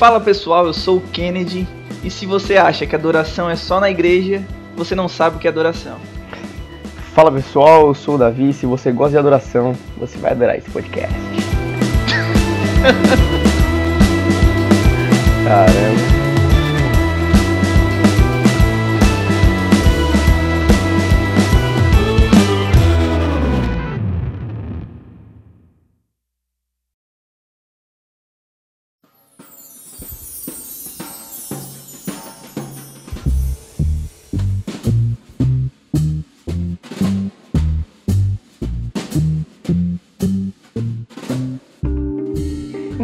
Fala pessoal, eu sou o Kennedy e se você acha que adoração é só na igreja, você não sabe o que é adoração. Fala pessoal, eu sou o Davi. Se você gosta de adoração, você vai adorar esse podcast. Caramba.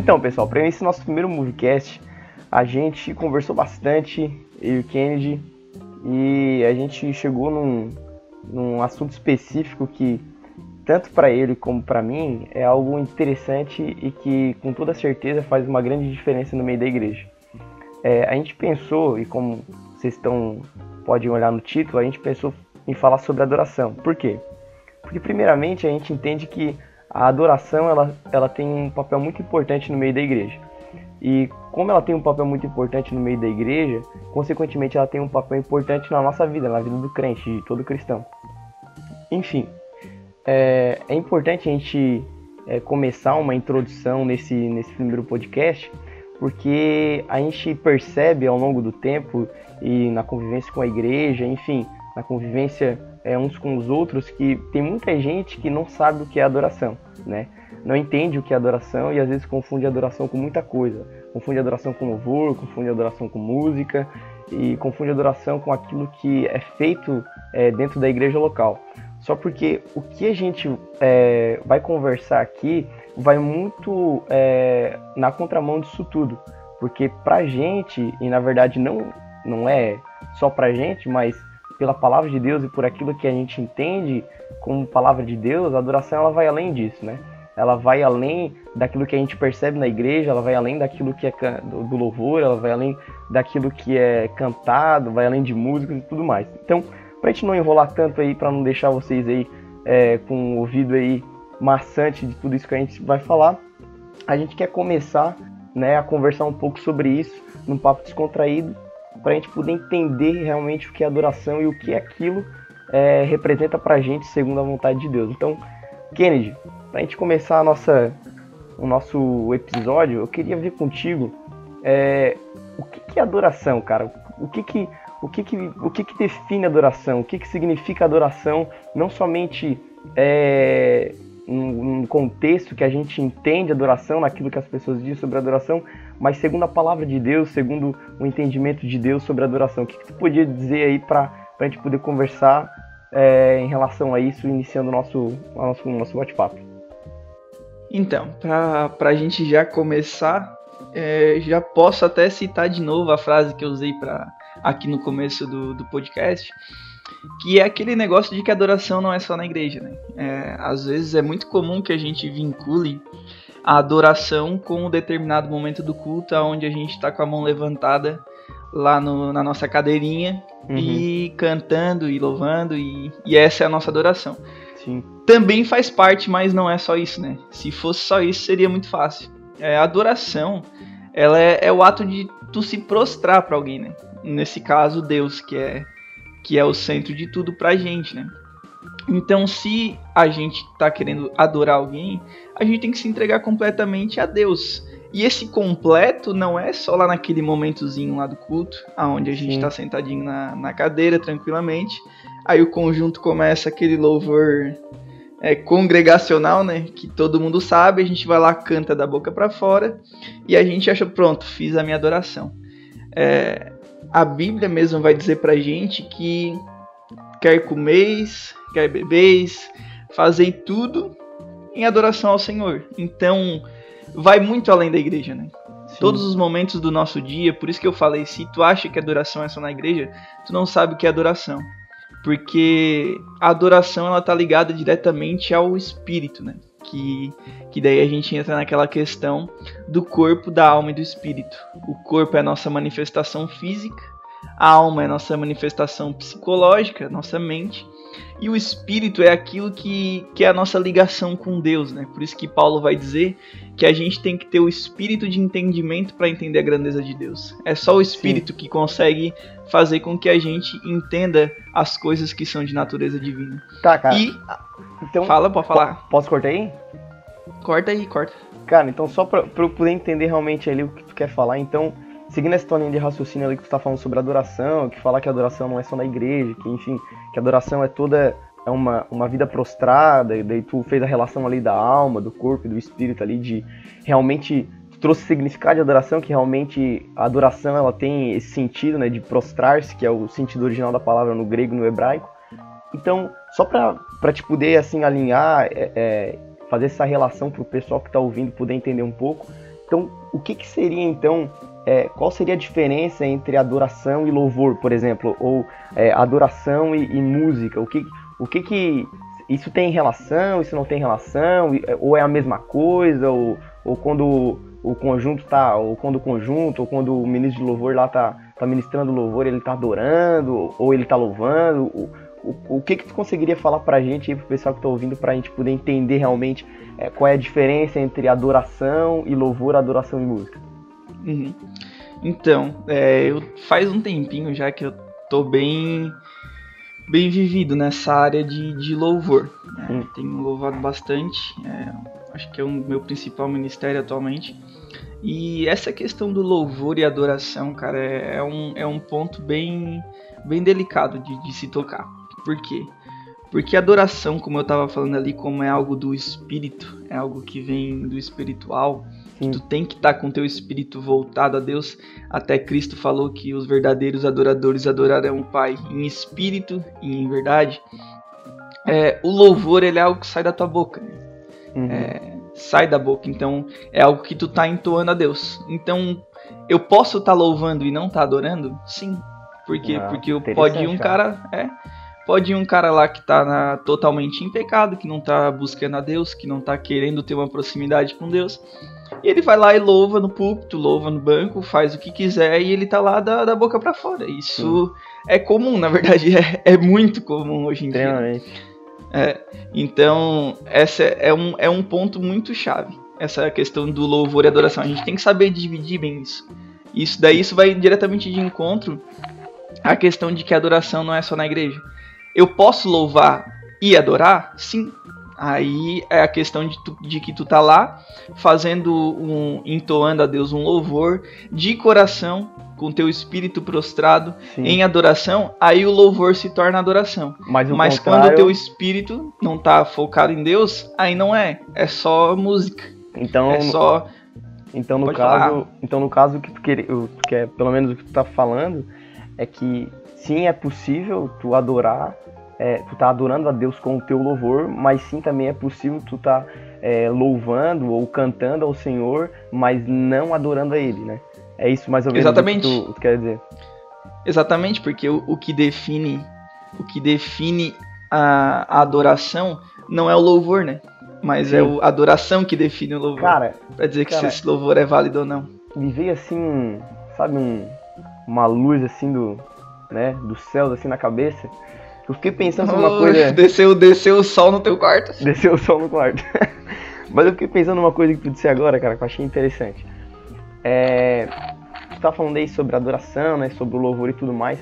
Então, pessoal, para esse nosso primeiro Moviecast, a gente conversou bastante, eu e o Kennedy, e a gente chegou num, num assunto específico que, tanto para ele como para mim, é algo interessante e que, com toda certeza, faz uma grande diferença no meio da igreja. É, a gente pensou, e como vocês estão podem olhar no título, a gente pensou em falar sobre adoração. Por quê? Porque, primeiramente, a gente entende que a adoração ela, ela tem um papel muito importante no meio da igreja. E como ela tem um papel muito importante no meio da igreja, consequentemente ela tem um papel importante na nossa vida, na vida do crente, de todo cristão. Enfim, é, é importante a gente é, começar uma introdução nesse, nesse primeiro podcast, porque a gente percebe ao longo do tempo e na convivência com a igreja, enfim, na convivência é, uns com os outros, que tem muita gente que não sabe o que é adoração né? Não entende o que é adoração e às vezes confunde adoração com muita coisa. Confunde adoração com louvor, confunde adoração com música e confunde adoração com aquilo que é feito é, dentro da igreja local. Só porque o que a gente é, vai conversar aqui vai muito é, na contramão disso tudo. Porque pra gente, e na verdade não, não é só pra gente, mas pela palavra de Deus e por aquilo que a gente entende como palavra de Deus, a adoração ela vai além disso, né? Ela vai além daquilo que a gente percebe na igreja, ela vai além daquilo que é do louvor, ela vai além daquilo que é cantado, vai além de músicas e tudo mais. Então, pra gente não enrolar tanto aí, para não deixar vocês aí é, com o ouvido aí maçante de tudo isso que a gente vai falar, a gente quer começar né, a conversar um pouco sobre isso num papo descontraído para a gente poder entender realmente o que é adoração e o que aquilo é, representa para a gente segundo a vontade de Deus. Então, Kennedy, para a gente começar a nossa, o nosso episódio, eu queria ver contigo é, o que, que, é adoração, cara. O que que, o que, que, o que, que define adoração? O que, que significa adoração? Não somente é, num contexto que a gente entende adoração, naquilo que as pessoas dizem sobre adoração, mas segundo a palavra de Deus, segundo o entendimento de Deus sobre adoração. O que, que tu podia dizer aí para a gente poder conversar é, em relação a isso, iniciando o nosso, nosso, nosso bate-papo? Então, para a gente já começar, é, já posso até citar de novo a frase que eu usei pra, aqui no começo do, do podcast, que é aquele negócio de que adoração não é só na igreja, né? É, às vezes é muito comum que a gente vincule a adoração com um determinado momento do culto, onde a gente está com a mão levantada lá no, na nossa cadeirinha uhum. e cantando e louvando, e, e, essa é a nossa adoração. Sim. Também faz parte, mas não é só isso, né? Se fosse só isso, seria muito fácil. É, a adoração, ela é, é o ato de tu se prostrar para alguém, né? Nesse caso, Deus, que é que é o centro de tudo pra gente, né? Então, se a gente tá querendo adorar alguém, a gente tem que se entregar completamente a Deus. E esse completo não é só lá naquele momentozinho lá do culto, aonde a gente Sim. tá sentadinho na, na cadeira tranquilamente. Aí o conjunto começa aquele louvor é, congregacional, né? Que todo mundo sabe, a gente vai lá, canta da boca para fora e a gente acha, pronto, fiz a minha adoração. É, a Bíblia mesmo vai dizer pra gente que quer comeis, quer bebeis, fazei tudo em adoração ao Senhor. Então, vai muito além da igreja, né? Sim. Todos os momentos do nosso dia, por isso que eu falei, se tu acha que adoração é só na igreja, tu não sabe o que é adoração. Porque a adoração ela tá ligada diretamente ao espírito, né? que, que daí a gente entra naquela questão do corpo, da alma e do espírito. O corpo é a nossa manifestação física, a alma é nossa manifestação psicológica, nossa mente, E o espírito é aquilo que, que é a nossa ligação com Deus, né? Por isso que Paulo vai dizer que a gente tem que ter o espírito de entendimento para entender a grandeza de Deus. É só o espírito Sim. que consegue fazer com que a gente entenda as coisas que são de natureza divina. Tá, cara. E então, fala, pode falar. Posso cortar aí? Corta aí, corta. Cara, então só pra eu poder entender realmente ali o que tu quer falar, então seguindo essa linha de raciocínio ali que tu tá falando sobre adoração, que fala que a adoração não é só na igreja, que enfim, que a adoração é toda é uma, uma vida prostrada, e daí tu fez a relação ali da alma, do corpo e do espírito ali, de realmente trouxe significado de adoração, que realmente a adoração ela tem esse sentido, né, de prostrar-se, que é o sentido original da palavra no grego e no hebraico. Então, só para te poder assim alinhar, é, é, fazer essa relação para o pessoal que está ouvindo poder entender um pouco. Então, o que, que seria então é, qual seria a diferença entre adoração e louvor, por exemplo, ou é, adoração e, e, música? O que, o que que isso tem relação? Isso não tem relação? Ou é a mesma coisa? Ou, ou quando o conjunto tá, ou quando o conjunto, ou quando o ministro de louvor lá tá, tá ministrando louvor, ele tá adorando, ou ele tá louvando? O, o, que que tu conseguiria falar pra gente aí, pro pessoal que tá ouvindo, pra gente poder entender realmente é, qual é a diferença entre adoração e louvor, adoração e música? Uhum. Então, é, eu, faz um tempinho já que eu tô bem bem vivido nessa área de, de louvor. Né? Tenho louvado bastante, é, acho que é o meu principal ministério atualmente. E essa questão do louvor e adoração, cara, é, é um, é um ponto bem, bem delicado de, de se tocar. Por quê? Porque adoração, como eu estava falando ali, como é algo do espírito, é algo que vem do espiritual, Sim. Tu tem que estar tá com teu espírito voltado a Deus. Até Cristo falou que os verdadeiros adoradores adorarão o Pai em espírito e em verdade. É, o louvor ele é algo que sai da tua boca. Né? Uhum. É, sai da boca. Então é algo que tu tá entoando a Deus. Então eu posso estar tá louvando e não tá adorando? Sim. Por quê? Ah, Porque pode ir um cara. É, Pode ir um cara lá que tá na, totalmente em pecado, que não tá buscando a Deus, que não tá querendo ter uma proximidade com Deus. E ele vai lá e louva no púlpito, louva no banco, faz o que quiser e ele tá lá da, da boca para fora. Isso Sim. é comum, na verdade, é, é muito comum hoje em dia. É, então, essa é um, é um ponto muito chave. Essa questão do louvor e adoração. A gente tem que saber dividir bem isso. Isso daí isso vai diretamente de encontro à questão de que a adoração não é só na igreja. Eu posso louvar e adorar? Sim. Aí é a questão de, tu, de que tu tá lá fazendo um entoando a Deus um louvor de coração com teu espírito prostrado Sim. em adoração, aí o louvor se torna adoração. Mas, Mas contrário... quando o teu espírito não tá focado em Deus, aí não é, é só música. Então é só então no Pode caso, falar. então no caso que tu quer, que é pelo menos o que tu tá falando é que sim é possível tu adorar é, tu tá adorando a Deus com o teu louvor, mas sim também é possível tu tá é, louvando ou cantando ao Senhor, mas não adorando a Ele, né? É isso mais ou menos Exatamente. que tu, tu quer dizer. Exatamente, porque o, o, que define o que define a, a, adoração não é o louvor, né? Mas é sim. é a adoração que define o louvor. Cara, pra dizer que cara, se esse louvor é válido ou não. Me veio assim, sabe, um, uma luz assim do, né, dos céus assim na cabeça. Eu fiquei pensando numa oh, coisa. Desceu, desceu o sol no teu quarto. Desceu o sol no quarto. Mas eu fiquei pensando numa coisa que tu disse agora, cara, que eu achei interessante. É. Tu tá falando aí sobre adoração, né? Sobre o louvor e tudo mais.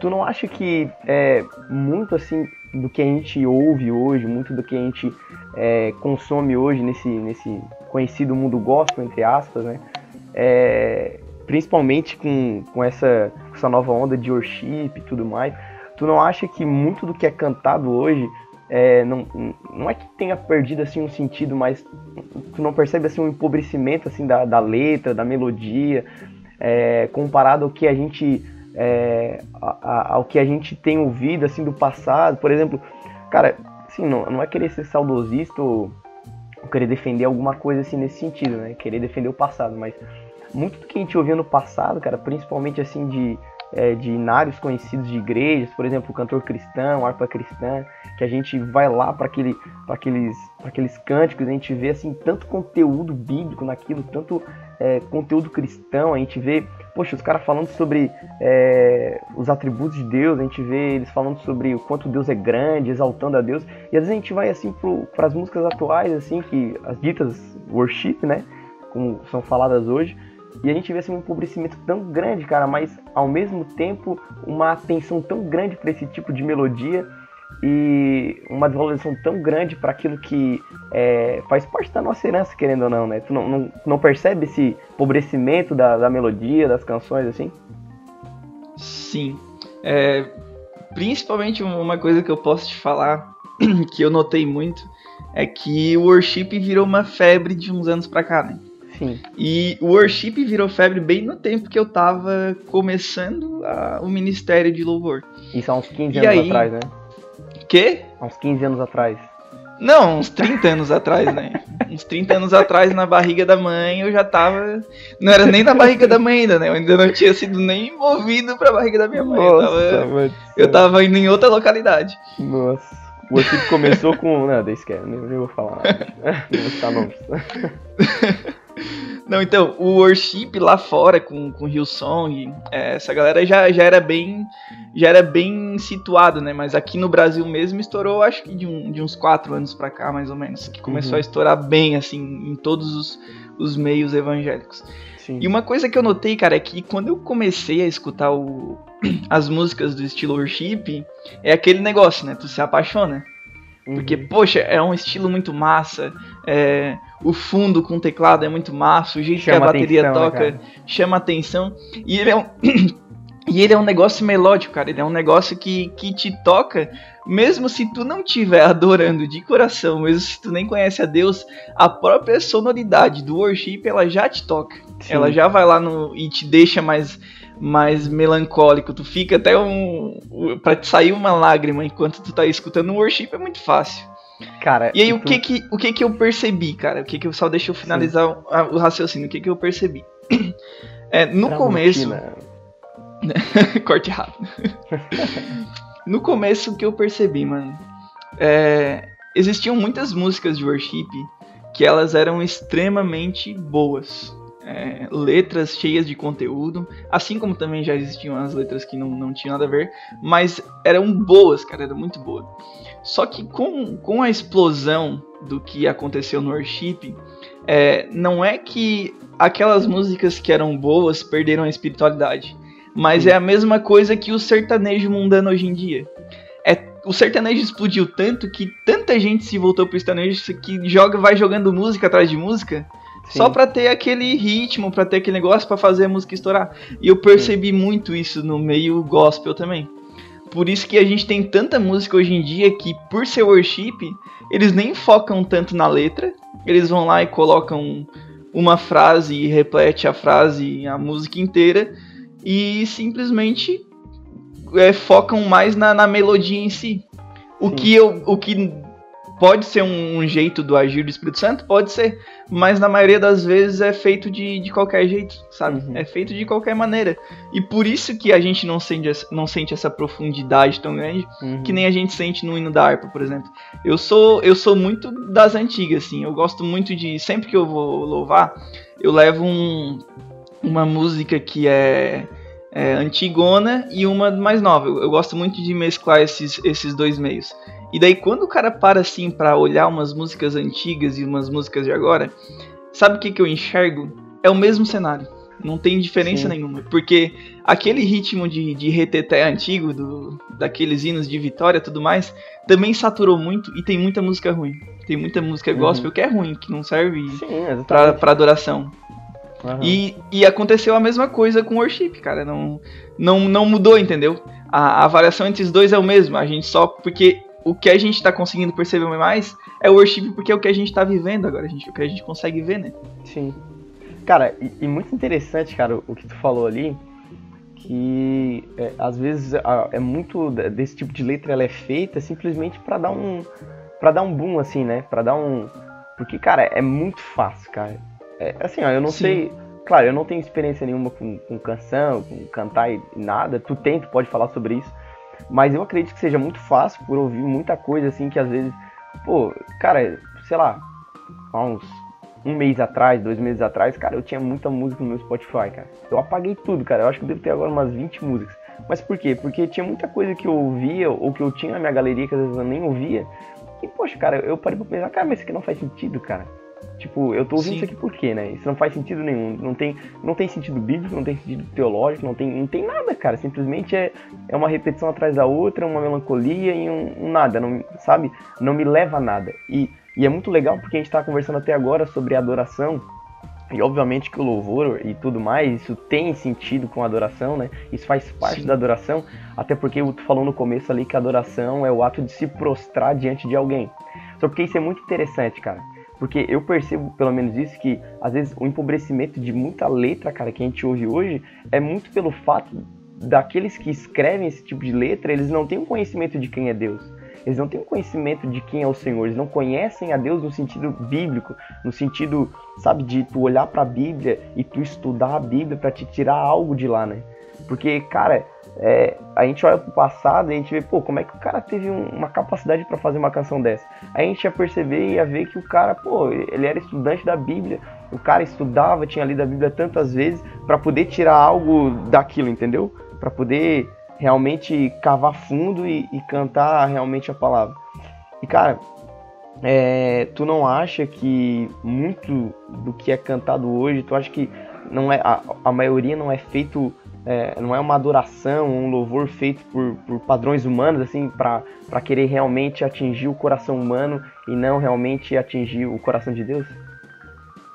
Tu não acha que é, muito assim do que a gente ouve hoje, muito do que a gente é, consome hoje nesse, nesse conhecido mundo gospel, entre aspas, né? É, principalmente com, com essa, essa nova onda de worship e tudo mais tu não acha que muito do que é cantado hoje é, não, não é que tenha perdido assim um sentido, mas tu não percebe assim um empobrecimento assim da, da letra, da melodia, é, comparado ao que a gente é, a, ao que a gente tem ouvido assim do passado, por exemplo, cara, assim não, não é querer ser saudosista ou, ou querer defender alguma coisa assim nesse sentido, né? Querer defender o passado, mas muito do que a gente ouvia no passado, cara, principalmente assim de é, de inários conhecidos de igrejas, por exemplo, o cantor cristão, harpa cristã, que a gente vai lá para aquele, aqueles, aqueles cânticos, a gente vê assim tanto conteúdo bíblico naquilo, tanto é, conteúdo cristão, a gente vê poxa, os caras falando sobre é, os atributos de Deus, a gente vê eles falando sobre o quanto Deus é grande, exaltando a Deus, e às vezes a gente vai assim para as músicas atuais, assim, que as ditas worship, né, como são faladas hoje, e a gente vê assim, um empobrecimento tão grande, cara, mas ao mesmo tempo uma atenção tão grande para esse tipo de melodia e uma desvalorização tão grande para aquilo que é, faz parte da nossa herança, querendo ou não, né? Tu não, não, não percebe esse empobrecimento da, da melodia, das canções, assim? Sim. É, principalmente uma coisa que eu posso te falar, que eu notei muito, é que o worship virou uma febre de uns anos pra cá, né? Sim. E o worship virou febre bem no tempo que eu tava começando a, o ministério de louvor. Isso há uns 15 e anos aí, atrás, né? Quê? Há uns 15 anos atrás. Não, uns 30 anos atrás, né? Uns 30 anos atrás, na barriga da mãe, eu já tava. Não era nem na barriga da mãe ainda, né? Eu ainda não tinha sido nem movido pra barriga da minha mãe. Nossa, eu, tava... eu tava indo em outra localidade. Nossa. O worship começou com. Não, deixa que nem, vou falar. Não vou citar nomes. Não, então, o worship lá fora com, com Hillsong, é, essa galera já, já era bem já era bem situado, né? Mas aqui no Brasil mesmo estourou, acho que de, um, de uns quatro anos pra cá, mais ou menos. Que começou uhum. a estourar bem, assim, em todos os, os meios evangélicos. Sim. E uma coisa que eu notei, cara, é que quando eu comecei a escutar o, as músicas do estilo worship, é aquele negócio, né? Tu se apaixona. Porque, uhum. poxa, é um estilo muito massa. É, o fundo com teclado é muito massa. O jeito chama que a bateria atenção, né, toca né, chama atenção. E ele é um. e ele é um negócio melódico, cara. Ele é um negócio que, que te toca, mesmo se tu não estiver adorando de coração, mesmo se tu nem conhece a Deus, a própria sonoridade do worship ela já te toca. Sim. Ela já vai lá no e te deixa mais mais melancólico. Tu fica até um. para te sair uma lágrima enquanto tu tá escutando um worship é muito fácil. Cara, e aí, o, que que, o que que eu percebi, cara? O que que eu só deixa eu finalizar o, o, raciocínio? O que que eu percebi? É, no pra começo. Corte rápido. no começo, o que eu percebi, mano? É, existiam muitas músicas de worship que elas eram extremamente boas é, letras cheias de conteúdo, assim como também já existiam as letras que não, não tinham nada a ver, mas eram boas, cara, era muito boa. Só que com, com a explosão do que aconteceu no worship, é, não é que aquelas músicas que eram boas perderam a espiritualidade, mas Sim. é a mesma coisa que o sertanejo mundano hoje em dia. É, o sertanejo explodiu tanto que tanta gente se voltou pro sertanejo que joga, vai jogando música atrás de música só pra ter aquele ritmo, pra ter aquele negócio para fazer a música estourar. E eu percebi Sim. muito isso no meio gospel também. Por isso que a gente tem tanta música hoje em dia que, por ser worship, eles nem focam tanto na letra. Eles vão lá e colocam uma frase e repete a frase, a música inteira. E simplesmente é, focam mais na, na melodia em si. O que, eu, o que pode ser um, um, jeito do agir do Espírito Santo? Pode ser mas na maioria das vezes é feito de, de qualquer jeito, sabe? Uhum. É feito de qualquer maneira. E por isso que a gente não sente, não sente essa profundidade tão grande uhum. que nem a gente sente no hino da harpa, por exemplo. Eu sou, eu sou muito das antigas, assim. Eu gosto muito de. Sempre que eu vou louvar, eu levo um, uma música que é, é antigona e uma mais nova. Eu, eu gosto muito de mesclar esses, esses dois meios. E daí quando o cara para assim para olhar umas músicas antigas e umas músicas de agora, sabe o que, que eu enxergo? É o mesmo cenário. Não tem diferença Sim. nenhuma. Porque aquele ritmo de, de reteté antigo, do, daqueles hinos de vitória e tudo mais, também saturou muito e tem muita música ruim. Tem muita música uhum. gospel que é ruim, que não serve Sim, pra, pra adoração. Uhum. E, e aconteceu a mesma coisa com worship, cara. Não, não, não mudou, entendeu? A, a variação entre os dois é o mesmo. A gente só. Porque o que a gente está conseguindo perceber mais é o worship porque é o que a gente está vivendo agora, a gente, o que a gente consegue ver, né? Sim. Cara, e, e muito interessante, cara, o, o, que tu falou ali, que é, às vezes a, é muito desse tipo de letra ela é feita simplesmente para dar um para dar um boom assim, né? Para dar um porque cara, é muito fácil, cara. É, assim, ó, eu não Sim. sei, claro, eu não tenho experiência nenhuma com, com canção, com cantar e nada. Tu tem, tu pode falar sobre isso. Mas eu acredito que seja muito fácil por ouvir muita coisa assim que às vezes, pô, cara, sei lá, há uns um mês atrás, dois meses atrás, cara, eu tinha muita música no meu Spotify, cara. Eu apaguei tudo, cara. Eu acho que eu devo ter agora umas 20 músicas. Mas por quê? Porque tinha muita coisa que eu ouvia, ou que eu tinha na minha galeria, que às vezes eu nem ouvia. E, poxa, cara, eu parei pra pensar, cara, mas isso aqui não faz sentido, cara. Tipo, eu tô ouvindo Sim. isso aqui por quê, né? Isso não faz sentido nenhum. Não tem, não tem sentido bíblico, não tem sentido teológico, não tem, não tem nada, cara. Simplesmente é, é uma repetição atrás da outra, uma melancolia e um, um nada, não, sabe? Não me leva a nada. E, e é muito legal porque a gente tá conversando até agora sobre adoração. E obviamente que o louvor e tudo mais, isso tem sentido com a adoração, né? Isso faz parte Sim. da adoração, até porque tu falou no começo ali que a adoração é o ato de se prostrar diante de alguém. Só porque isso é muito interessante, cara. Porque eu percebo, pelo menos isso, que às vezes o empobrecimento de muita letra, cara, que a gente ouve hoje, é muito pelo fato daqueles que escrevem esse tipo de letra, eles não têm um conhecimento de quem é Deus. Eles não têm um conhecimento de quem é o Senhor, eles não conhecem a Deus no sentido bíblico, no sentido, sabe, de tu olhar para a Bíblia e tu estudar a Bíblia para te tirar algo de lá, né? Porque, cara, é, a gente olha pro passado e a gente vê, pô, como é que o cara teve um, uma capacidade para fazer uma canção dessa? Aí a gente ia perceber e ia ver que o cara, pô, ele era estudante da Bíblia, o cara estudava, tinha lido a Bíblia tantas vezes para poder tirar algo daquilo, entendeu? Para poder realmente cavar fundo e, e, cantar realmente a palavra. E cara, é, tu não acha que muito do que é cantado hoje, tu acha que não é a, a maioria não é feito é, não é uma adoração, um louvor feito por, por padrões humanos, assim, para querer realmente atingir o coração humano e não realmente atingir o coração de Deus?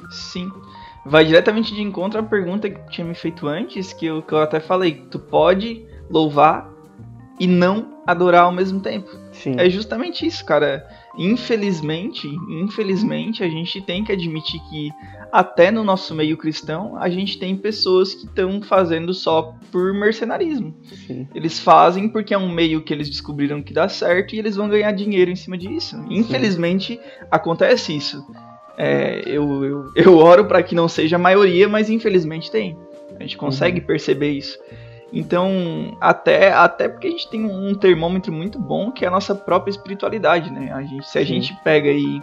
Sim. Vai diretamente de encontro à pergunta que tinha me feito antes, que eu, que eu até falei. Tu pode louvar e não adorar ao mesmo tempo. Sim. É justamente isso, cara. Infelizmente, infelizmente, a gente tem que admitir que até no nosso meio cristão, a gente tem pessoas que estão fazendo só por mercenarismo. Sim. Eles fazem porque é um meio que eles descobriram que dá certo e eles vão ganhar dinheiro em cima disso. Infelizmente, Sim. acontece isso. É, eu, eu, eu oro para que não seja a maioria, mas infelizmente tem. A gente consegue uhum. perceber isso. Então, até, até porque a gente tem um termômetro muito bom que é a nossa própria espiritualidade, né? A gente, se a Sim. gente pega e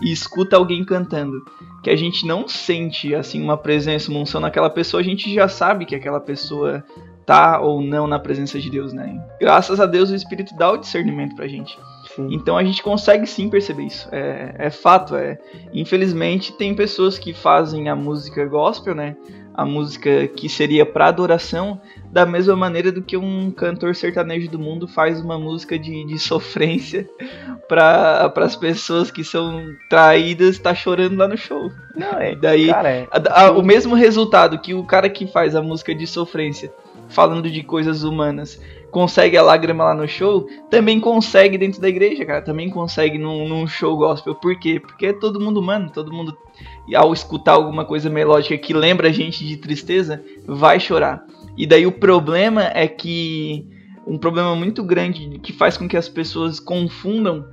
e escuta alguém cantando, que a gente não sente assim uma presença, uma unção naquela pessoa, a gente já sabe que aquela pessoa tá ou não na presença de Deus, né? Graças a Deus o Espírito dá o discernimento pra gente. Sim. Então a gente consegue sim perceber isso. É, é fato, é. Infelizmente tem pessoas que fazem a música gospel, né? A música que seria para adoração, da mesma maneira do que um cantor sertanejo do mundo faz uma música de, de sofrência para as pessoas que são traídas tá chorando lá no show. Não, é, Daí, cara, é. A, a, o mesmo resultado que o cara que faz a música de sofrência falando de coisas humanas consegue a lágrima lá no show, também consegue dentro da igreja, cara. Também consegue num, num show gospel. Por quê? Porque é todo mundo humano, todo mundo, ao escutar alguma coisa melódica que lembra a gente de tristeza, vai chorar. E daí o problema é que. Um problema muito grande que faz com que as pessoas confundam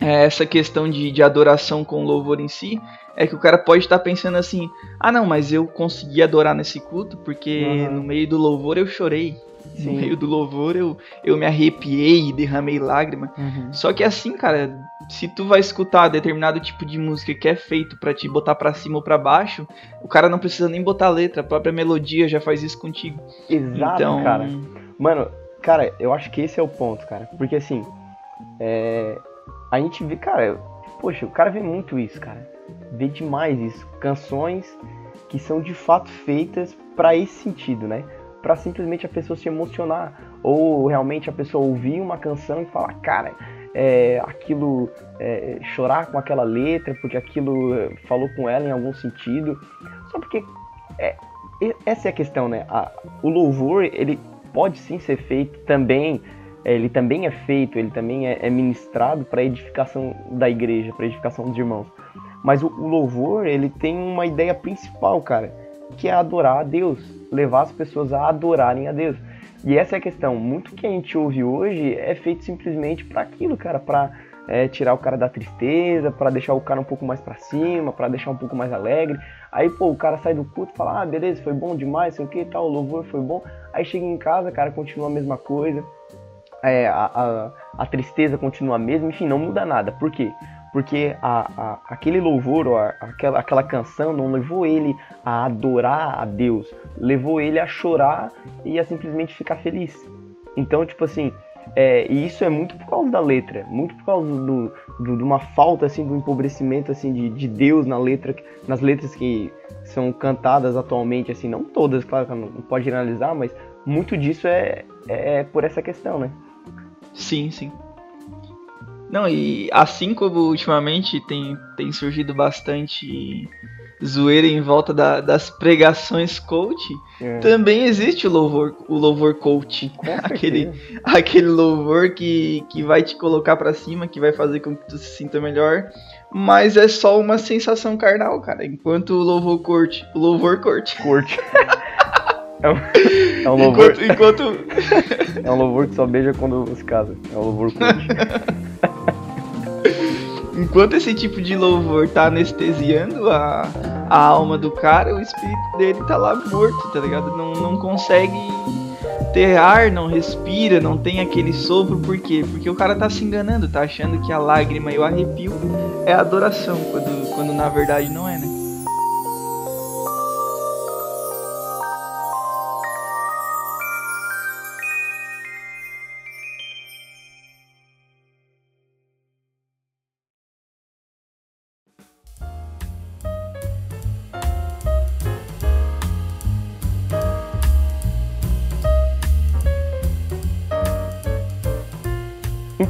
é, essa questão de, de adoração com louvor em si é que o cara pode estar pensando assim: ah, não, mas eu consegui adorar nesse culto porque uhum. no meio do louvor eu chorei. Sim. No meio do louvor eu, eu me arrepiei e derramei lágrima. Uhum. Só que assim, cara, se tu vai escutar determinado tipo de música que é feito para te botar para cima ou para baixo, o cara não precisa nem botar letra, a própria melodia já faz isso contigo. Exato, então... cara. Mano, cara, eu acho que esse é o ponto, cara. Porque assim, é... a gente vê, cara, poxa, o cara vê muito isso, cara vê demais isso. Canções que são de fato feitas para esse sentido, né? Para simplesmente a pessoa se emocionar ou realmente a pessoa ouvir uma canção e falar, cara, é, aquilo é, chorar com aquela letra porque aquilo é, falou com ela em algum sentido. Só porque é, essa é a questão, né? A, o louvor ele pode sim ser feito também ele também é feito, ele também é, é ministrado para edificação da igreja, para edificação dos irmãos. Mas o, o louvor, ele tem uma ideia principal, cara, que é adorar a Deus, levar as pessoas a adorarem a Deus. E essa é a questão. Muito que a gente ouve hoje é feito simplesmente para aquilo, cara, para é, tirar o cara da tristeza, para deixar o cara um pouco mais para cima, para deixar um pouco mais alegre. Aí, pô, o cara sai do culto e fala: "Ah, beleza, foi bom demais, sei o que, tal, o louvor foi bom". Aí chega em casa, cara, continua a mesma coisa. É, a, a, a tristeza continua a mesma, enfim, não muda nada. Por quê? Porque a, a, aquele louvor, aquela, aquela canção não levou ele a adorar a Deus, levou ele a chorar e a simplesmente ficar feliz. Então, tipo assim, é, e isso é muito por causa da letra, muito por causa do, do, de uma falta assim, do empobrecimento assim de, de Deus na letra, nas letras que são cantadas atualmente, assim, não todas, claro, não, pode generalizar, mas muito disso é, é por essa questão, né? Sim, sim. Não, e assim como ultimamente tem, tem surgido bastante zoeira em volta da, das pregações coach, é. também existe o louvor, o louvor coach. aquele, aquele louvor que, que vai te colocar para cima, que vai fazer com que tu se sinta melhor. Mas é só uma sensação carnal, cara. Enquanto o louvor corte. O louvor corte. Corte. É um, é um louvor. Enquanto, enquanto... é um louvor que só beija quando se casa. É um louvor corte. Enquanto esse tipo de louvor tá anestesiando a, a alma do cara, o espírito dele tá lá morto, tá ligado? Não, não consegue ter ar, não respira, não tem aquele sopro, por quê? Porque o cara tá se enganando, tá achando que a lágrima e o arrepio é adoração, quando, quando na verdade não é, né?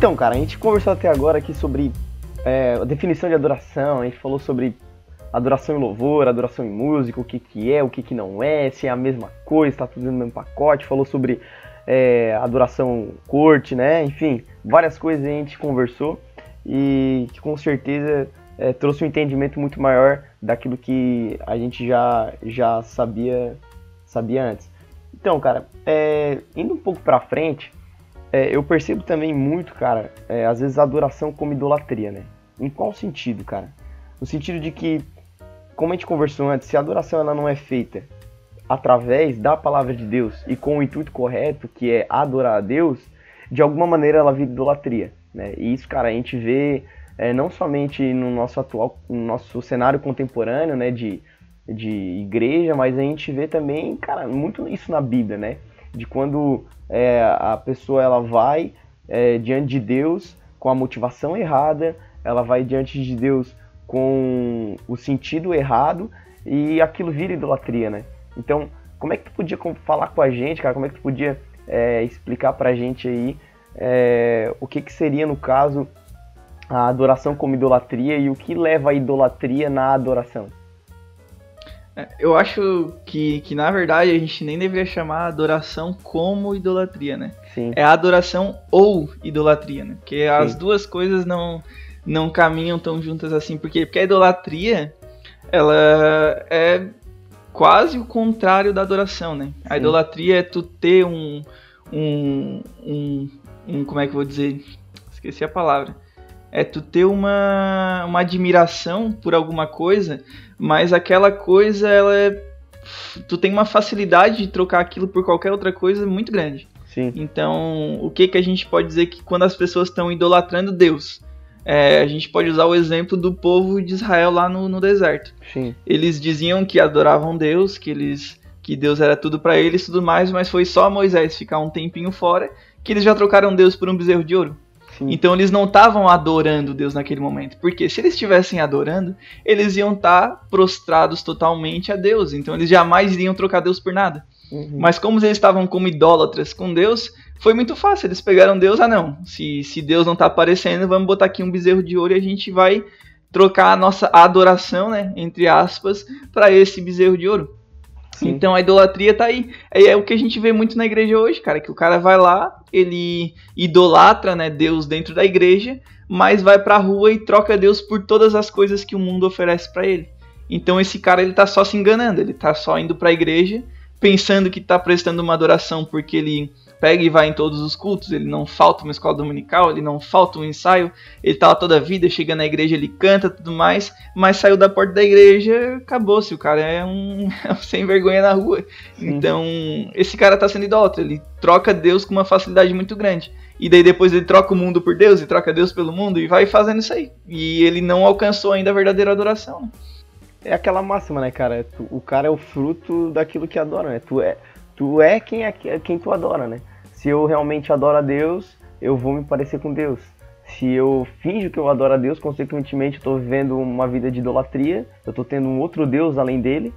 Então, cara, a gente conversou até agora aqui sobre é, a definição de adoração, a gente falou sobre adoração em louvor, adoração em música, o que, que é, o que, que não é, se é a mesma coisa, está tudo no mesmo pacote, falou sobre é, adoração corte, né? Enfim, várias coisas a gente conversou e que com certeza é, trouxe um entendimento muito maior daquilo que a gente já, já sabia, sabia antes. Então, cara, é, indo um pouco para frente, é, eu percebo também muito, cara, é, às vezes adoração como idolatria, né? Em qual sentido, cara? No sentido de que, como a gente conversou antes, se a adoração ela não é feita através da palavra de Deus e com o intuito correto, que é adorar a Deus, de alguma maneira ela vira idolatria, né? E isso, cara, a gente vê é, não somente no nosso atual, no nosso cenário contemporâneo, né, de, de igreja, mas a gente vê também, cara, muito isso na Bíblia, né? De quando é, a pessoa ela vai é, diante de Deus com a motivação errada, ela vai diante de Deus com o sentido errado e aquilo vira idolatria, né? Então, como é que tu podia falar com a gente, cara? Como é que tu podia é, explicar pra gente aí é, o que, que seria, no caso, a adoração como idolatria e o que leva a idolatria na adoração? É, eu acho que, que, na verdade, a gente nem deveria chamar adoração como idolatria, né? Sim. É adoração ou idolatria, né? Porque Sim. as duas coisas não, não caminham tão juntas assim. Por quê? Porque a idolatria, ela é quase o contrário da adoração, né? Sim. A idolatria é tu ter um, um, um, um... Como é que eu vou dizer? Esqueci a palavra é tu ter uma, uma admiração por alguma coisa, mas aquela coisa, ela é, tu tem uma facilidade de trocar aquilo por qualquer outra coisa muito grande. Sim. Então, o que, que a gente pode dizer que quando as pessoas estão idolatrando Deus? É, a gente pode usar o exemplo do povo de Israel lá no, no deserto. Sim. Eles diziam que adoravam Deus, que eles que Deus era tudo para eles e tudo mais, mas foi só Moisés ficar um tempinho fora que eles já trocaram Deus por um bezerro de ouro. Sim. Então eles não estavam adorando Deus naquele momento. Porque se eles estivessem adorando, eles iam estar tá prostrados totalmente a Deus. Então eles jamais iriam trocar Deus por nada. Uhum. Mas como eles estavam como idólatras com Deus, foi muito fácil. Eles pegaram Deus, ah não, se, se Deus não está aparecendo, vamos botar aqui um bezerro de ouro e a gente vai trocar a nossa adoração, né, entre aspas, para esse bezerro de ouro. Sim. Então a idolatria tá aí. É, é, o que a gente vê muito na igreja hoje, cara, que o cara vai lá, ele idolatra, né, Deus dentro da igreja, mas vai pra rua e troca Deus por todas as coisas que o mundo oferece para ele. Então esse cara ele tá só se enganando, ele tá só indo para a igreja, pensando que tá prestando uma adoração porque ele pega e vai em todos os cultos, ele não falta uma escola dominical, ele não falta um ensaio, ele tá lá toda a vida, chega na igreja, ele canta tudo mais, mas saiu da porta da igreja, acabou-se, o cara é um sem vergonha na rua. Sim. Então, esse cara tá sendo idólatra, ele troca Deus com uma facilidade muito grande. E daí depois ele troca o mundo por Deus e troca Deus pelo mundo e vai fazendo isso aí. E ele não alcançou ainda a verdadeira adoração. Né? É aquela máxima, né, cara? O cara é o fruto daquilo que adora, né? Tu é, tu é quem é quem tu adora, né? Se eu realmente adoro a Deus, eu vou me parecer com Deus. Se eu finjo que eu adoro a Deus, consequentemente eu estou vivendo uma vida de idolatria, eu estou tendo um outro Deus além dele,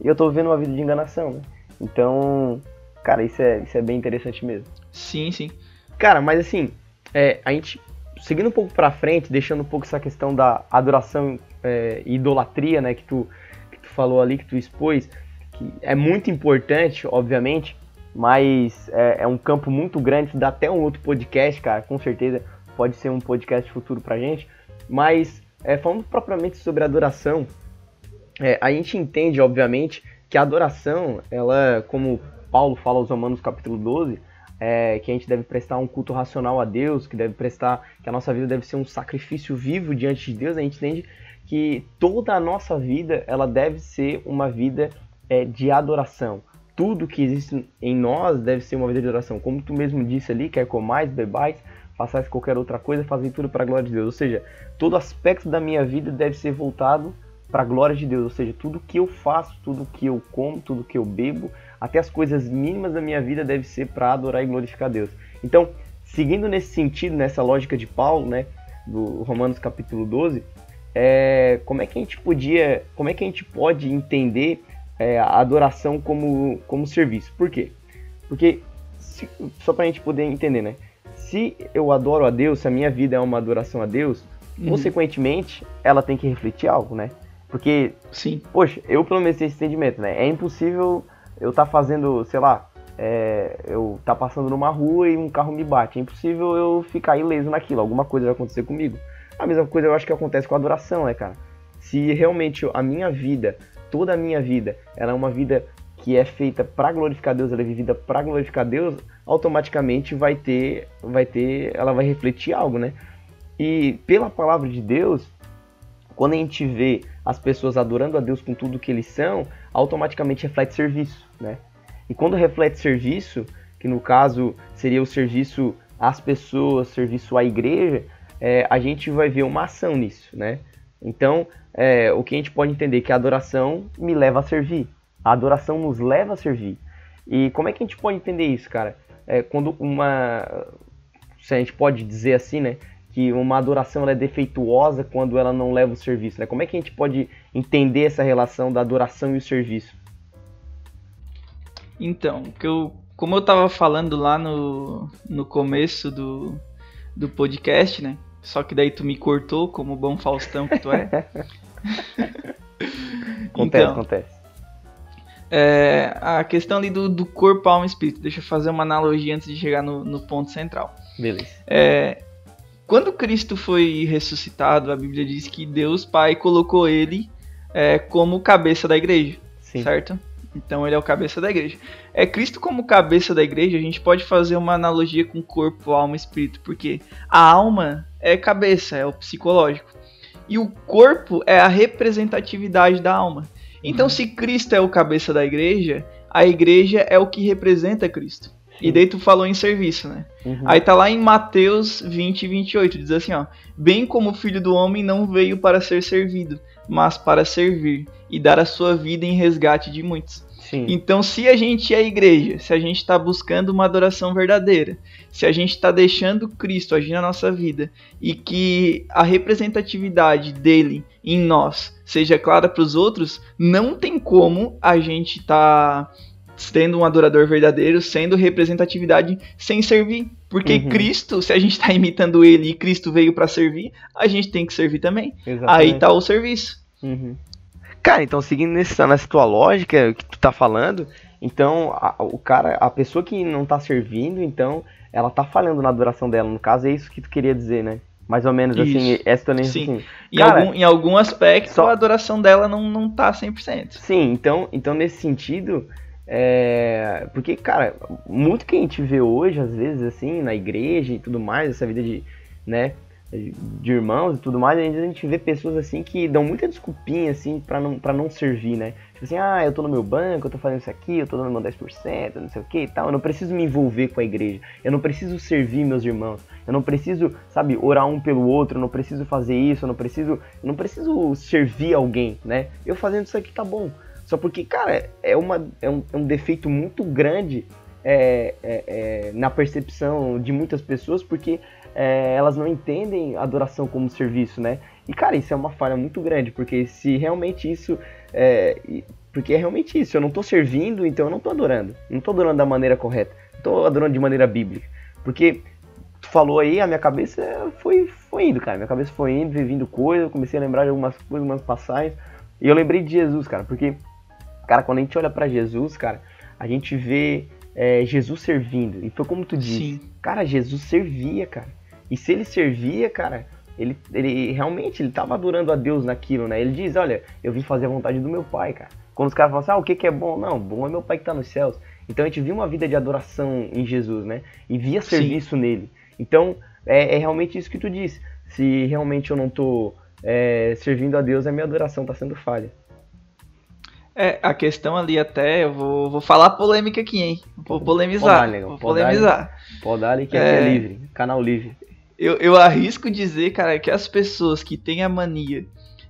e eu estou vivendo uma vida de enganação, né? Então, cara, isso é, isso é bem interessante mesmo. Sim, sim. Cara, mas assim, é, a gente seguindo um pouco para frente, deixando um pouco essa questão da adoração é, e idolatria, né, que tu, que tu falou ali, que tu expôs, que é muito importante, obviamente, mas é, é, um campo muito grande, dá até um outro podcast, cara, com certeza pode ser um podcast futuro pra gente, mas é, falando propriamente sobre adoração, é, a gente entende, obviamente, que a adoração, ela, como Paulo fala aos Romanos capítulo 12, é, que a gente deve prestar um culto racional a Deus, que deve prestar, que a nossa vida deve ser um sacrifício vivo diante de Deus, a gente entende que toda a nossa vida ela deve ser uma vida é, de adoração. Tudo que existe em nós deve ser uma vida de adoração. Como tu mesmo disse ali, quer comais, bebais, façais qualquer outra coisa, fazem tudo para a glória de Deus. Ou seja, todo aspecto da minha vida deve ser voltado para a glória de Deus. Ou seja, tudo que eu faço, tudo que eu como, tudo que eu bebo, até as coisas mínimas da minha vida deve ser para adorar e glorificar Deus. Então, seguindo nesse sentido, nessa lógica de Paulo, né, do Romanos capítulo 12, é, como é que a gente podia, como é que a gente pode entender é, a adoração como, como serviço? Por quê? Porque, se, só para a gente poder entender, né, se eu adoro a Deus, se a minha vida é uma adoração a Deus, uhum. consequentemente, ela tem que refletir algo, né? Porque, Sim. poxa, eu pelo menos tenho esse entendimento, né? É impossível eu tá fazendo, sei lá, é, eu tá passando numa rua e um carro me bate. É impossível eu ficar ileso naquilo, alguma coisa vai acontecer comigo. A mesma coisa eu acho que acontece com a adoração, né, cara? Se realmente a minha vida, toda a minha vida, ela é uma vida que é feita para glorificar Deus, ela é vivida para glorificar Deus, automaticamente vai ter, vai ter, ela vai refletir algo, né? E pela palavra de Deus, quando a gente vê as pessoas adorando a Deus com tudo que eles são, automaticamente reflete serviço, né? E quando reflete serviço, que no caso seria o serviço às pessoas, serviço à igreja, é, a gente vai ver uma ação nisso, né? Então, é, o que a gente pode entender é que a adoração me leva a servir. A adoração nos leva a servir. E como é que a gente pode entender isso, cara? É, quando uma. Se a gente pode dizer assim, né? que uma adoração é defeituosa quando ela não leva o serviço. Né? Como é que a gente pode entender essa relação da adoração e o serviço? Então, que eu, como eu estava falando lá no, no começo do, do podcast, né? Só que daí tu me cortou, como bom Faustão que tu é. acontece, então, acontece. É, a questão ali do, do corpo, alma e espírito. Deixa eu fazer uma analogia antes de chegar no, no ponto central. Beleza. É, quando Cristo foi ressuscitado, a Bíblia diz que Deus Pai colocou ele é, como cabeça da igreja, Sim. certo? Então ele é o cabeça da igreja. É Cristo como cabeça da igreja, a gente pode fazer uma analogia com corpo, alma e espírito, porque a alma é cabeça, é o psicológico. E o corpo é a representatividade da alma. Então, uhum. se Cristo é o cabeça da igreja, a igreja é o que representa Cristo. E daí tu falou em serviço, né? Uhum. Aí tá lá em Mateus 20, 28, diz assim, ó. Bem como o filho do homem não veio para ser servido, mas para servir e dar a sua vida em resgate de muitos. Sim. Então, se a gente é igreja, se a gente está buscando uma adoração verdadeira, se a gente está deixando Cristo agir na nossa vida e que a representatividade dele em nós seja clara para os outros, não tem como a gente estar tá sendo um adorador verdadeiro, sendo representatividade sem servir. Porque uhum. Cristo, se a gente está imitando ele e Cristo veio para servir, a gente tem que servir também. Exatamente. Aí tá o serviço. Uhum. Cara, então seguindo nessa, nessa tua lógica que tu tá falando, então a, o cara, a pessoa que não tá servindo, então ela tá falhando na adoração dela. No caso, é isso que tu queria dizer, né? Mais ou menos assim, isso. assim, essa tua Sim. Assim. Em, cara, algum, em algum aspecto, só... a adoração dela não, não tá 100%. Sim, então, então nesse sentido, É, porque, cara, muito que a gente vê hoje, às vezes, assim, na igreja e tudo mais, essa vida de, né, de irmãos e tudo mais, a gente vê pessoas assim que dão muita desculpinha assim para não, pra não servir, né? Tipo assim, ah, eu tô no meu banco, eu tô fazendo isso aqui, eu tô dando meu 10%, não sei o que e tal. Eu não preciso me envolver com a igreja, eu não preciso servir meus irmãos, eu não preciso, sabe, orar um pelo outro, eu não preciso fazer isso, eu não preciso, eu não preciso servir alguém, né? Eu fazendo isso aqui tá bom. Só porque, cara, é, uma, é, um, é um defeito muito grande é, é, é, na percepção de muitas pessoas, porque é, elas não entendem adoração como serviço, né? E, cara, isso é uma falha muito grande, porque se realmente isso. É, porque é realmente isso, eu não estou servindo, então eu não estou adorando. Não estou adorando da maneira correta. Estou adorando de maneira bíblica. Porque tu falou aí, a minha cabeça foi, foi indo, cara. Minha cabeça foi indo, vindo coisa, eu comecei a lembrar de algumas coisas, algumas passagens. E eu lembrei de Jesus, cara, porque, cara, quando a gente olha para Jesus, cara, a gente vê é, Jesus servindo. E foi como tu disse. Sim. Cara, Jesus servia, cara. E se ele servia, cara, ele, ele realmente ele tava adorando a Deus naquilo, né? Ele diz, olha, eu vim fazer a vontade do meu pai, cara. Quando os caras falam assim, ah, o que, que é bom? Não, bom é meu pai que tá nos céus. Então a gente viu uma vida de adoração em Jesus, né? E via serviço Sim. nele. Então é, é, realmente isso que tu disse. Se realmente eu não tô é, servindo a Deus, a minha adoração tá sendo falha. É, a questão ali até, eu vou, vou falar polêmica aqui, hein? Vou polemizar. Pode dar, vou polemizar. Pode dar ali que é, é livre, canal livre eu, eu arrisco dizer, cara, que as pessoas que têm a mania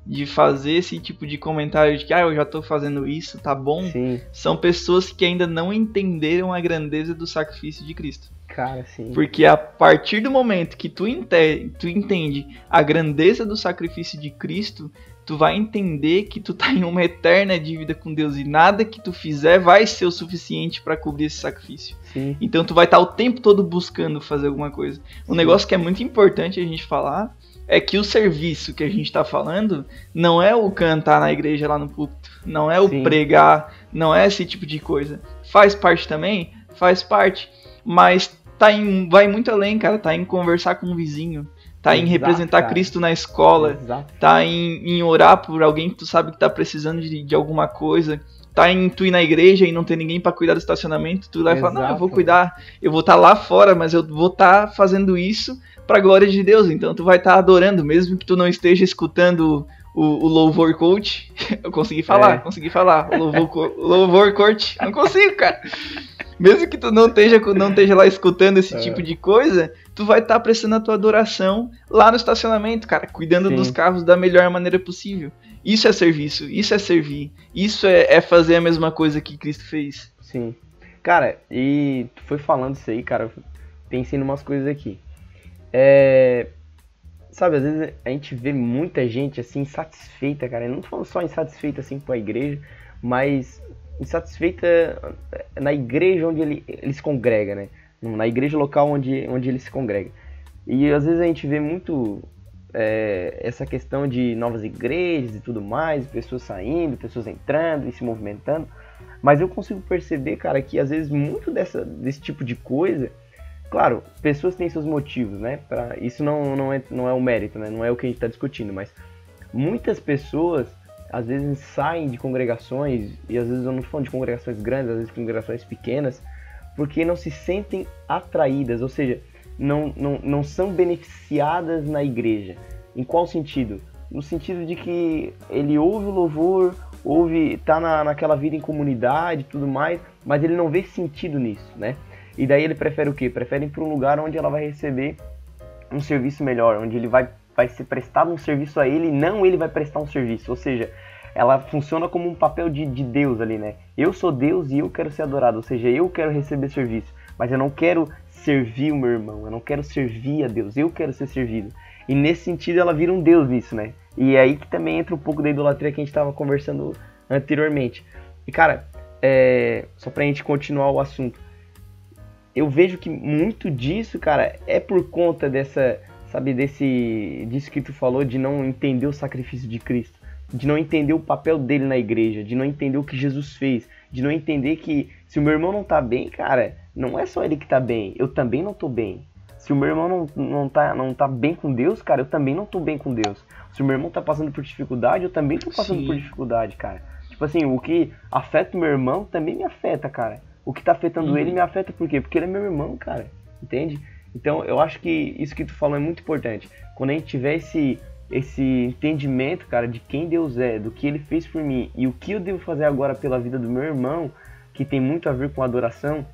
de fazer esse tipo de comentário de que ah, eu já tô fazendo isso, tá bom, sim. são pessoas que ainda não entenderam a grandeza do sacrifício de Cristo. Cara, sim. Porque a partir do momento que tu entende, tu entende a grandeza do sacrifício de Cristo, tu vai entender que tu tá em uma eterna dívida com Deus e nada que tu fizer vai ser o suficiente para cobrir esse sacrifício. Sim. Então tu vai estar tá o tempo todo buscando fazer alguma coisa. Um Sim. negócio que é muito importante a gente falar é que o serviço que a gente está falando não é o cantar na igreja lá no púlpito, não é o Sim. pregar, não é esse tipo de coisa. Faz parte também, faz parte, mas tá em, vai muito além, cara, tá em conversar com um vizinho, tá Exato, em representar cara. Cristo na escola, Exato. tá em, em, orar por alguém que tu sabe que tá precisando de, de alguma coisa, tá em tu ir na igreja e não ter ninguém para cuidar do estacionamento, tu vai falar, não, eu vou cuidar, eu vou estar tá lá fora, mas eu vou estar tá fazendo isso para glória de Deus, então tu vai estar tá adorando, mesmo que tu não esteja escutando o, o louvor coach, eu consegui falar, é. consegui falar, o louvor, louvor coach, não consigo, cara. Mesmo que tu não esteja, não esteja lá escutando esse é. tipo de coisa, tu vai estar tá prestando a tua adoração lá no estacionamento, cara, cuidando Sim. dos carros da melhor maneira possível. Isso é serviço, isso é servir, isso é, é fazer a mesma coisa que Cristo fez. Sim. Cara, e tu foi falando isso aí, cara, pensei em umas coisas aqui. É, sabe, às vezes a gente vê muita gente assim insatisfeita, cara. Eu não tô falando só insatisfeita assim com a igreja, mas insatisfeita na igreja onde ele, ele se congrega, né? Na igreja local onde, onde ele se congrega. E às vezes a gente vê muito é, essa questão de novas igrejas e tudo mais, pessoas saindo, pessoas entrando e se movimentando. Mas eu consigo perceber, cara, que às vezes muito dessa, desse tipo de coisa, claro, pessoas têm seus motivos, né? Pra, isso não, não, é, não é o mérito, né? Não é o que a gente está discutindo, mas muitas pessoas às vezes saem de congregações, e às vezes eu não falo de congregações grandes, às vezes congregações pequenas, porque não se sentem atraídas, ou seja, não, não, não são beneficiadas na igreja. Em qual sentido? No sentido de que ele ouve o louvor, ouve, tá na, naquela vida em comunidade tudo mais, mas ele não vê sentido nisso, né? E daí ele prefere o quê? Prefere ir para um lugar onde ela vai receber um serviço melhor, onde ele vai vai ser prestado um serviço a ele, não ele vai prestar um serviço. Ou seja, ela funciona como um papel de, de Deus ali, né? Eu sou Deus e eu quero ser adorado, ou seja, eu quero receber serviço, mas eu não quero servir o meu irmão, eu não quero servir a Deus, eu quero ser servido. E nesse sentido ela vira um Deus nisso, né? E é aí que também entra um pouco da idolatria que a gente estava conversando anteriormente. E cara, é... só pra gente continuar o assunto, eu vejo que muito disso, cara, é por conta dessa sabe, desse disso que tu falou de não entender o sacrifício de Cristo, de não entender o papel dele na igreja, de não entender o que Jesus fez, de não entender que se o meu irmão não tá bem, cara, não é só ele que tá bem, eu também não tô bem. Se o meu irmão não, não, tá, não tá bem com Deus, cara, eu também não tô bem com Deus. Se o meu irmão tá passando por dificuldade, eu também tô passando Sim. por dificuldade, cara. Tipo assim, o que afeta o meu irmão também me afeta, cara. O que tá afetando uhum. ele me afeta por quê? Porque ele é meu irmão, cara. Entende? Então eu acho que isso que tu falou é muito importante. Quando a gente tiver esse, esse entendimento, cara, de quem Deus é, do que ele fez por mim e o que eu devo fazer agora pela vida do meu irmão, que tem muito a ver com adoração,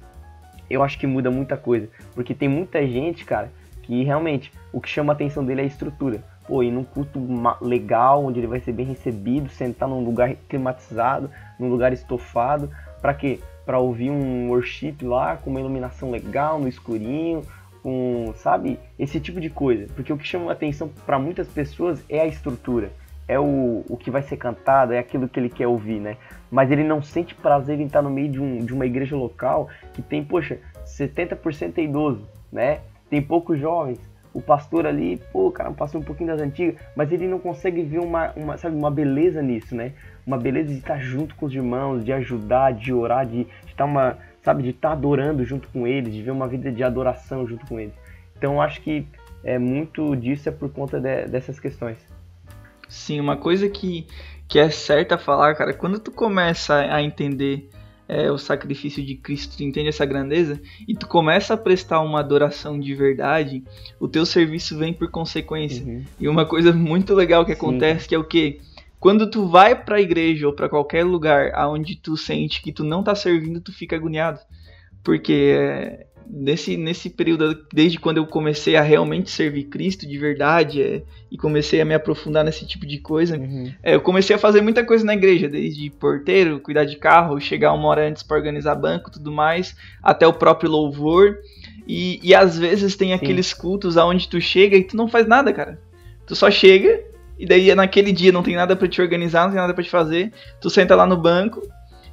eu acho que muda muita coisa. Porque tem muita gente, cara, que realmente o que chama a atenção dele é a estrutura. Pô, ir num culto legal, onde ele vai ser bem recebido, sentar num lugar climatizado, num lugar estofado. Para quê? Para ouvir um worship lá com uma iluminação legal, no escurinho, com, sabe, esse tipo de coisa. Porque o que chama atenção para muitas pessoas é a estrutura, é o, o que vai ser cantado, é aquilo que ele quer ouvir, né? Mas ele não sente prazer em estar no meio de, um, de uma igreja local que tem, poxa, 70% é idoso, né? Tem poucos jovens. O pastor ali, pô, cara, passou um pouquinho das antigas, mas ele não consegue ver uma, uma, sabe, uma beleza nisso, né? Uma beleza de estar junto com os irmãos, de ajudar, de orar, de, de estar uma, sabe, de estar adorando junto com eles, de ver uma vida de adoração junto com eles. Então acho que é muito disso é por conta de, dessas questões. Sim, uma coisa que, que é certa falar, cara, quando tu começa a entender é, o sacrifício de Cristo, tu entende essa grandeza e tu começa a prestar uma adoração de verdade, o teu serviço vem por consequência. Uhum. E uma coisa muito legal que Sim. acontece que é o que quando tu vai para a igreja ou para qualquer lugar aonde tu sente que tu não tá servindo, tu fica agoniado. Porque é, nesse, nesse período, desde quando eu comecei a realmente servir Cristo de verdade é, e comecei a me aprofundar nesse tipo de coisa, uhum. é, eu comecei a fazer muita coisa na igreja, desde porteiro, cuidar de carro, chegar uma hora antes para organizar banco tudo mais, até o próprio louvor. E, e às vezes tem Sim. aqueles cultos aonde tu chega e tu não faz nada, cara. Tu só chega, e daí naquele dia não tem nada para te organizar, não tem nada para te fazer. Tu senta lá no banco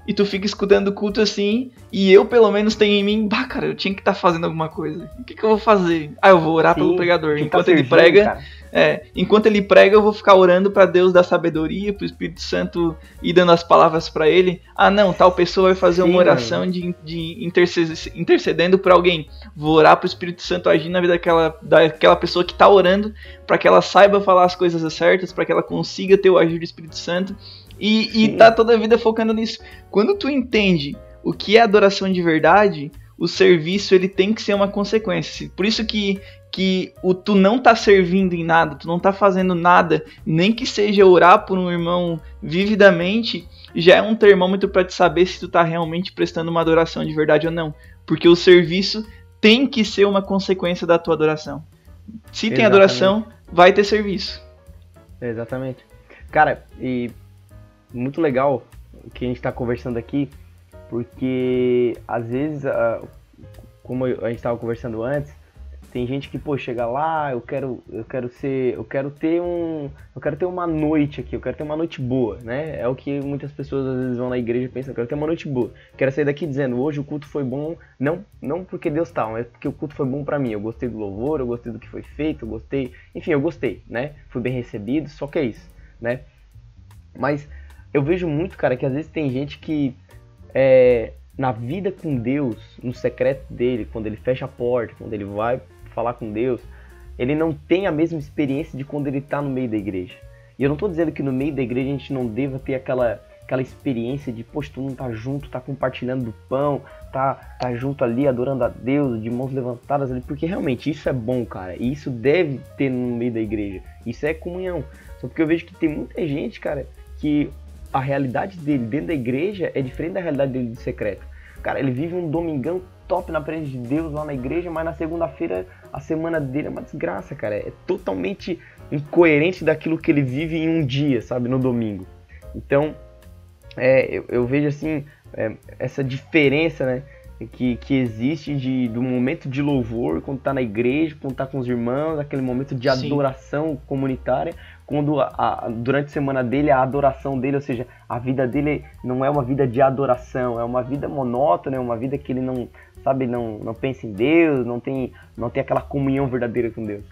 e tu fica escutando o culto assim, e eu pelo menos tenho em mim, bah, cara, eu tinha que estar tá fazendo alguma coisa. O que, que eu vou fazer? Ah, eu vou orar Sim, pelo pregador. Enquanto tá ele prega, é, enquanto ele prega, eu vou ficar orando para Deus dar sabedoria, pro Espírito Santo ir dando as palavras para ele. Ah, não, tal pessoa vai fazer Sim, uma oração de, de intercedendo por alguém. Vou orar pro Espírito Santo agir na vida daquela, daquela pessoa que tá orando, para que ela saiba falar as coisas certas, para que ela consiga ter o agir do Espírito Santo e, e tá toda a vida focando nisso. Quando tu entende o que é adoração de verdade, o serviço ele tem que ser uma consequência. Por isso que, que o tu não tá servindo em nada, tu não tá fazendo nada, nem que seja orar por um irmão vividamente, já é um termômetro para te saber se tu tá realmente prestando uma adoração de verdade ou não. Porque o serviço tem que ser uma consequência da tua adoração. Se Exatamente. tem adoração, vai ter serviço. Exatamente. Cara, e muito legal o que a gente está conversando aqui, porque às vezes, como a gente estava conversando antes, tem gente que, pô, chega lá, eu quero, eu quero ser, eu quero ter um, eu quero ter uma noite aqui, eu quero ter uma noite boa, né? É o que muitas pessoas às vezes vão na igreja e pensam, eu quero ter uma noite boa. Quero sair daqui dizendo, hoje o culto foi bom, não, não porque Deus tá, mas porque o culto foi bom para mim. Eu gostei do louvor, eu gostei do que foi feito, eu gostei, enfim, eu gostei, né? Fui bem recebido, só que é isso, né? Mas eu vejo muito, cara, que às vezes tem gente que é, na vida com Deus, no secreto dele, quando ele fecha a porta, quando ele vai falar com Deus, ele não tem a mesma experiência de quando ele está no meio da igreja. E eu não estou dizendo que no meio da igreja a gente não deva ter aquela, aquela experiência de, poxa, todo mundo tá junto, tá compartilhando do pão, tá, tá junto ali, adorando a Deus, de mãos levantadas ali, porque realmente isso é bom, cara, e isso deve ter no meio da igreja. Isso é comunhão. Só porque eu vejo que tem muita gente, cara, que a realidade dele dentro da igreja é diferente da realidade dele de secreto. Cara, ele vive um domingão top na presença de Deus lá na igreja, mas na segunda-feira a semana dele é uma desgraça, cara. É totalmente incoerente daquilo que ele vive em um dia, sabe, no domingo. Então, é, eu, eu, vejo assim, é, essa diferença, né, que, que existe de, do momento de louvor, quando tá na igreja, quando tá com os irmãos, aquele momento de adoração Sim. comunitária, quando a, durante a semana dele, a adoração dele, ou seja, a vida dele não é uma vida de adoração, é uma vida monótona, é uma vida que ele não, sabe, não, não pensa em Deus, não tem, não tem aquela comunhão verdadeira com Deus.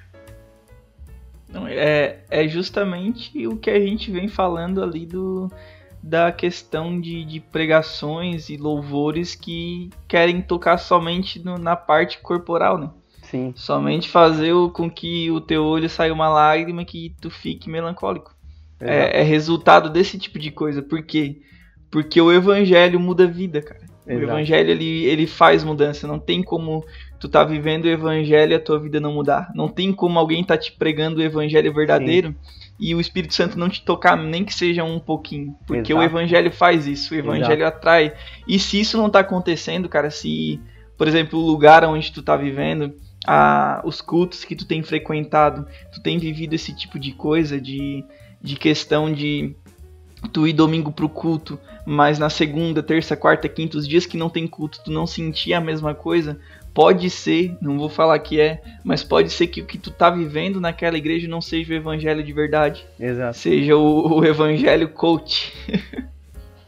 Não, é, é justamente o que a gente vem falando ali do, da questão de, de pregações e louvores que querem tocar somente no, na parte corporal, né? Sim. Somente fazer o, com que o teu olho saia uma lágrima que tu fique melancólico. É, é, resultado desse tipo de coisa. Por quê? Porque o evangelho muda a vida, cara. Exato. O evangelho ele, ele faz mudança. Não tem como tu tá vivendo o evangelho e a tua vida não mudar. Não tem como alguém tá te pregando o evangelho verdadeiro e o Espírito Santo não te tocar, nem que seja um pouquinho. Porque o Exato. evangelho faz isso. O evangelho atrai. E se isso não tá acontecendo, cara, se, por exemplo, o lugar onde tu tá vivendo, a, os cultos que tu tem frequentado, tu tem vivido esse tipo de coisa, de, de questão de tu ir domingo pro culto, mas na segunda, terça, quarta, quinta, os dias que não tem culto, tu não sentir a mesma coisa, pode ser, não vou falar que é, mas pode ser que o que tu tá vivendo naquela igreja não seja o evangelho de verdade, Exato. seja o, o evangelho coach.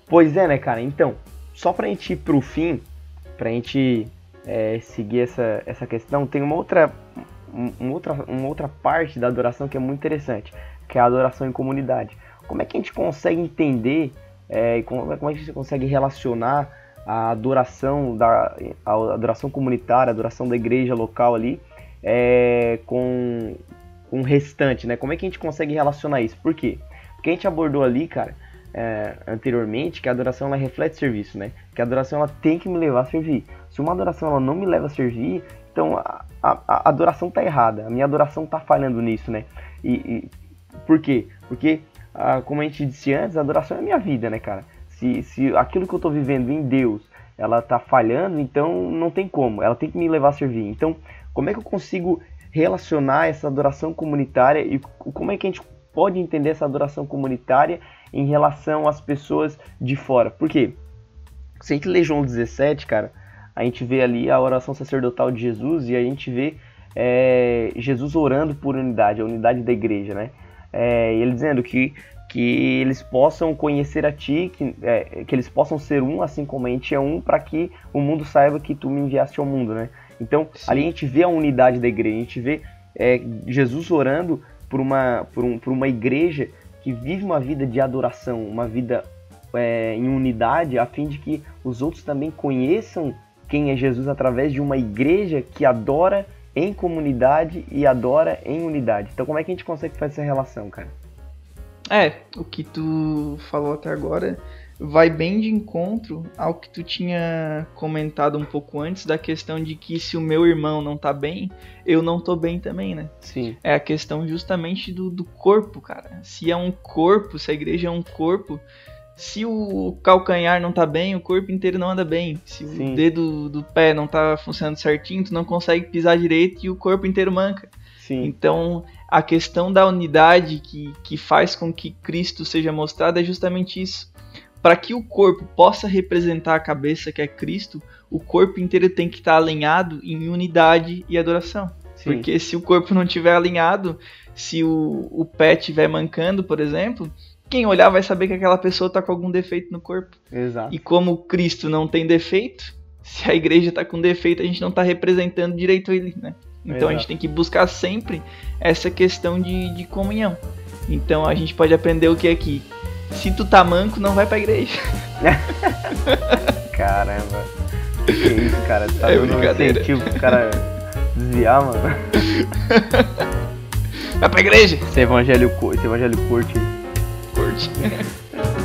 Pois é, né, cara? Então, só pra gente ir pro fim, pra gente é, seguir essa, essa questão, tem uma outra, um- uma, outra, uma outra parte da adoração que é muito interessante, que é a adoração em comunidade. Como é que a gente consegue entender, como, é- como é que a gente consegue relacionar a adoração, da, a adoração comunitária, a adoração da igreja local ali, é, com, com o restante, né? Como é que a gente consegue relacionar isso? Por quê? Porque a gente abordou ali, cara, é, anteriormente que a adoração ela reflete serviço, né? Que a adoração ela tem que me levar a servir. Se uma adoração ela não me leva a servir, então a, a- a adoração tá errada. A minha adoração tá falhando nisso, né? E, e- por quê? Porque ah, como a gente disse antes, a adoração é a minha vida, né, cara? Se, se aquilo que eu tô vivendo em Deus ela tá falhando, então não tem como. Ela tem que me levar a servir. Então, como é que eu consigo relacionar essa adoração comunitária e como é que a gente pode entender essa adoração comunitária em relação às pessoas de fora? Por quê? Se a gente lê João 17, cara, a gente vê ali a oração sacerdotal de Jesus e a gente vê é, Jesus orando por unidade, a unidade da igreja, né? É, e ele dizendo que, que eles possam conhecer a ti, que, é, que eles possam ser um, assim como a gente é um, para que o mundo saiba que tu me enviaste ao mundo, né? Então, Sim. ali a gente vê a unidade da igreja, a gente vê é, Jesus orando por uma, por, um, por uma igreja que vive uma vida de adoração, uma vida é, em unidade, a fim de que os outros também conheçam quem é Jesus através de uma igreja que adora em comunidade e adora em unidade. Então, como é que a gente consegue fazer essa relação, cara? É, o que tu falou até agora vai bem de encontro ao que tu tinha comentado um pouco antes da questão de que se o meu irmão não tá bem, eu não tô bem também, né? Sim. É a questão justamente do, do corpo, cara. Se é um corpo, se a igreja é um corpo, se o calcanhar não tá bem, o corpo inteiro não anda bem. Se Sim. o dedo do pé não tá funcionando certinho, tu não consegue pisar direito e o corpo inteiro manca. Sim. Então, a questão da unidade que, que faz com que Cristo seja mostrado é justamente isso. Para que o corpo possa representar a cabeça que é Cristo, o corpo inteiro tem que estar alinhado em unidade e adoração. Sim. Porque se o corpo não estiver alinhado, se o, o pé estiver mancando, por exemplo, quem olhar vai saber que aquela pessoa está com algum defeito no corpo. Exato. E como Cristo não tem defeito, se a igreja está com defeito, a gente não está representando direito ele, né? Então a gente Exato. tem que buscar sempre essa questão de, de comunhão. Então a gente pode aprender o que aqui? Se tu tá manco, não vai pra igreja. Caramba. Que isso, cara? Tá É dando um incentivo pro cara desviar, mano. Vai pra igreja! Esse evangelho, esse evangelho curte. Curte.